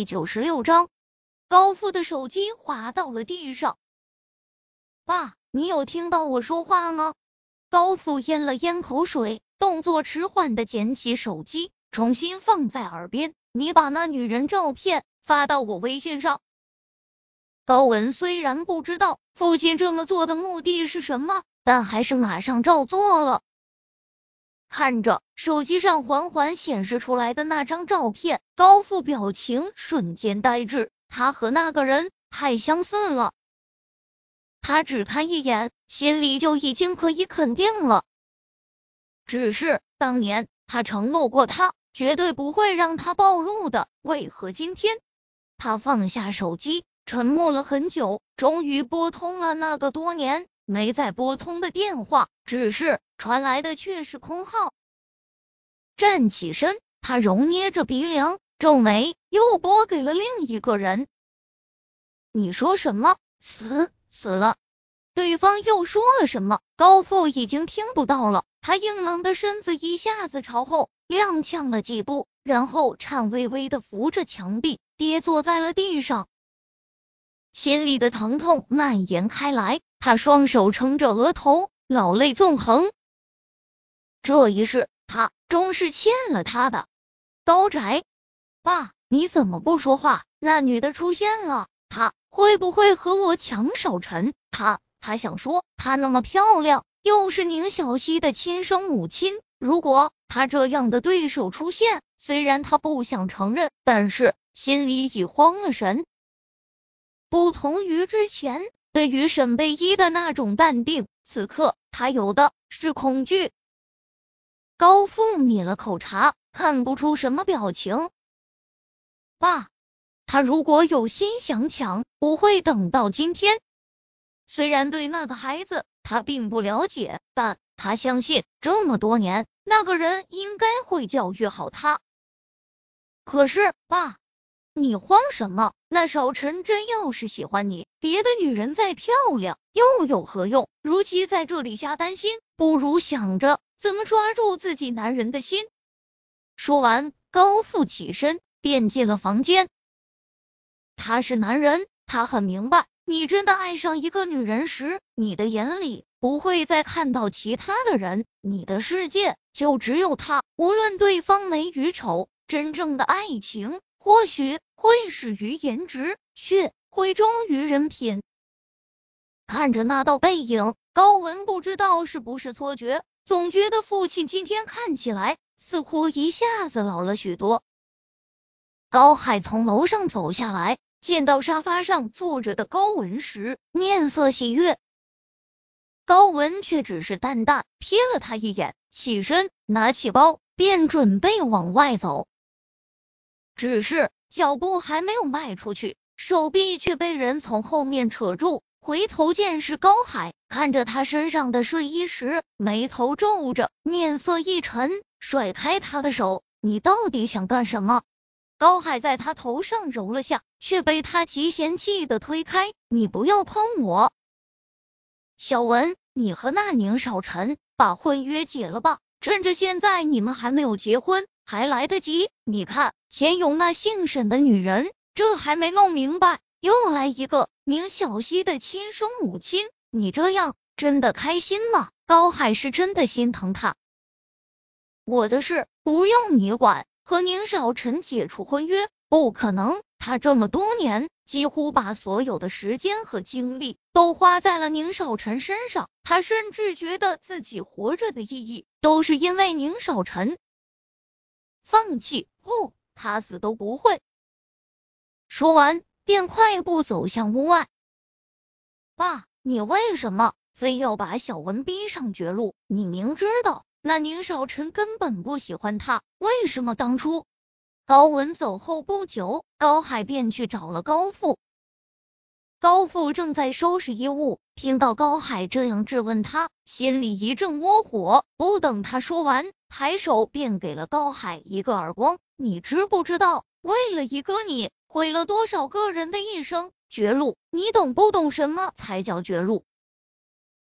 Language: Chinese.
第九十六章，高富的手机滑到了地上。爸，你有听到我说话吗？高富咽了咽口水，动作迟缓的捡起手机，重新放在耳边。你把那女人照片发到我微信上。高文虽然不知道父亲这么做的目的是什么，但还是马上照做了。看着手机上缓缓显示出来的那张照片，高富表情瞬间呆滞。他和那个人太相似了，他只看一眼，心里就已经可以肯定了。只是当年他承诺过，他绝对不会让他暴露的。为何今天他放下手机，沉默了很久，终于拨通了那个多年没再拨通的电话？只是。传来的却是空号。站起身，他揉捏着鼻梁，皱眉，又拨给了另一个人。你说什么？死死了？对方又说了什么？高富已经听不到了。他硬朗的身子一下子朝后踉跄了几步，然后颤巍巍的扶着墙壁，跌坐在了地上。心里的疼痛蔓延开来，他双手撑着额头，老泪纵横。这一世，他终是欠了他的。高宅，爸，你怎么不说话？那女的出现了，她会不会和我抢少晨？他他想说，她那么漂亮，又是宁小溪的亲生母亲。如果他这样的对手出现，虽然他不想承认，但是心里已慌了神。不同于之前对于沈贝依的那种淡定，此刻他有的是恐惧。高富抿了口茶，看不出什么表情。爸，他如果有心想抢，不会等到今天。虽然对那个孩子他并不了解，但他相信这么多年，那个人应该会教育好他。可是，爸，你慌什么？那少晨真要是喜欢你，别的女人再漂亮又有何用？如其在这里瞎担心，不如想着。怎么抓住自己男人的心？说完，高富起身便进了房间。他是男人，他很明白，你真的爱上一个女人时，你的眼里不会再看到其他的人，你的世界就只有他。无论对方美与丑，真正的爱情或许会始于颜值，却会忠于人品。看着那道背影，高文不知道是不是错觉。总觉得父亲今天看起来似乎一下子老了许多。高海从楼上走下来，见到沙发上坐着的高文时，面色喜悦。高文却只是淡淡瞥了他一眼，起身拿起包，便准备往外走。只是脚步还没有迈出去，手臂却被人从后面扯住。回头见是高海，看着他身上的睡衣时，眉头皱着，面色一沉，甩开他的手：“你到底想干什么？”高海在他头上揉了下，却被他极嫌弃的推开：“你不要碰我！”小文，你和那宁少臣把婚约解了吧，趁着现在你们还没有结婚，还来得及。你看，前有那姓沈的女人，这还没弄明白。又来一个宁小溪的亲生母亲，你这样真的开心吗？高海是真的心疼他。我的事不用你管，和宁少臣解除婚约不可能。他这么多年几乎把所有的时间和精力都花在了宁少臣身上，他甚至觉得自己活着的意义都是因为宁少臣。放弃不，他死都不会。说完。便快步走向屋外。爸，你为什么非要把小文逼上绝路？你明知道那宁少臣根本不喜欢他，为什么当初？高文走后不久，高海便去找了高富。高富正在收拾衣物，听到高海这样质问他，心里一阵窝火。不等他说完，抬手便给了高海一个耳光。你知不知道，为了一个你？毁了多少个人的一生？绝路，你懂不懂什么才叫绝路？